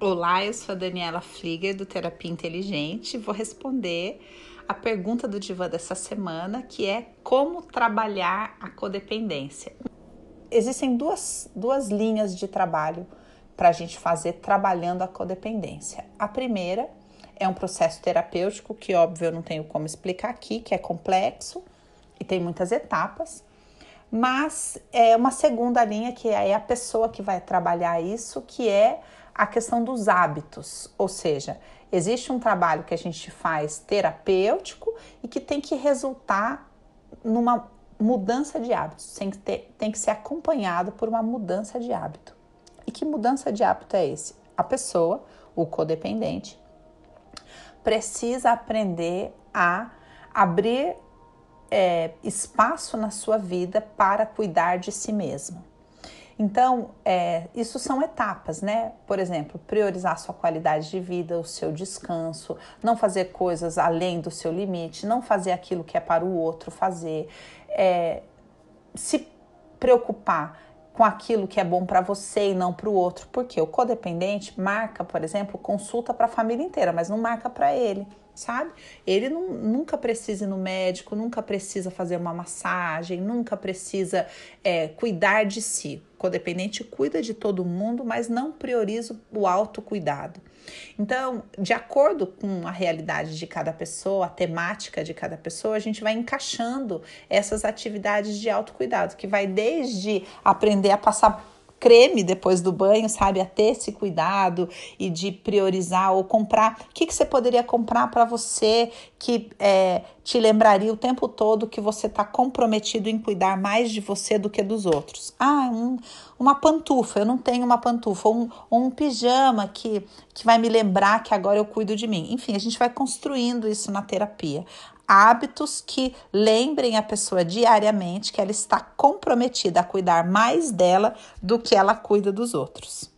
Olá, eu sou a Daniela Flieger do Terapia Inteligente. Vou responder a pergunta do Divã dessa semana, que é como trabalhar a codependência. Existem duas, duas linhas de trabalho para a gente fazer trabalhando a codependência. A primeira é um processo terapêutico, que óbvio eu não tenho como explicar aqui, que é complexo e tem muitas etapas. Mas é uma segunda linha que é a pessoa que vai trabalhar isso, que é a questão dos hábitos, ou seja, existe um trabalho que a gente faz terapêutico e que tem que resultar numa mudança de hábitos, tem que, ter, tem que ser acompanhado por uma mudança de hábito. E que mudança de hábito é esse? A pessoa, o codependente, precisa aprender a abrir é, espaço na sua vida para cuidar de si mesmo. Então, é, isso são etapas, né? Por exemplo, priorizar sua qualidade de vida, o seu descanso, não fazer coisas além do seu limite, não fazer aquilo que é para o outro fazer, é, se preocupar com aquilo que é bom para você e não para o outro, porque o codependente marca, por exemplo, consulta para a família inteira, mas não marca para ele sabe? Ele não, nunca precisa ir no médico, nunca precisa fazer uma massagem, nunca precisa é, cuidar de si. O codependente cuida de todo mundo, mas não prioriza o autocuidado. Então, de acordo com a realidade de cada pessoa, a temática de cada pessoa, a gente vai encaixando essas atividades de autocuidado, que vai desde aprender a passar creme depois do banho, sabe? A ter esse cuidado e de priorizar ou comprar. O que, que você poderia comprar para você que é, te lembraria o tempo todo que você está comprometido em cuidar mais de você do que dos outros? Ah, um, uma pantufa, eu não tenho uma pantufa, ou um, um pijama que, que vai me lembrar que agora eu cuido de mim. Enfim, a gente vai construindo isso na terapia hábitos que lembrem a pessoa diariamente que ela está comprometida a cuidar mais dela do que ela cuida dos outros.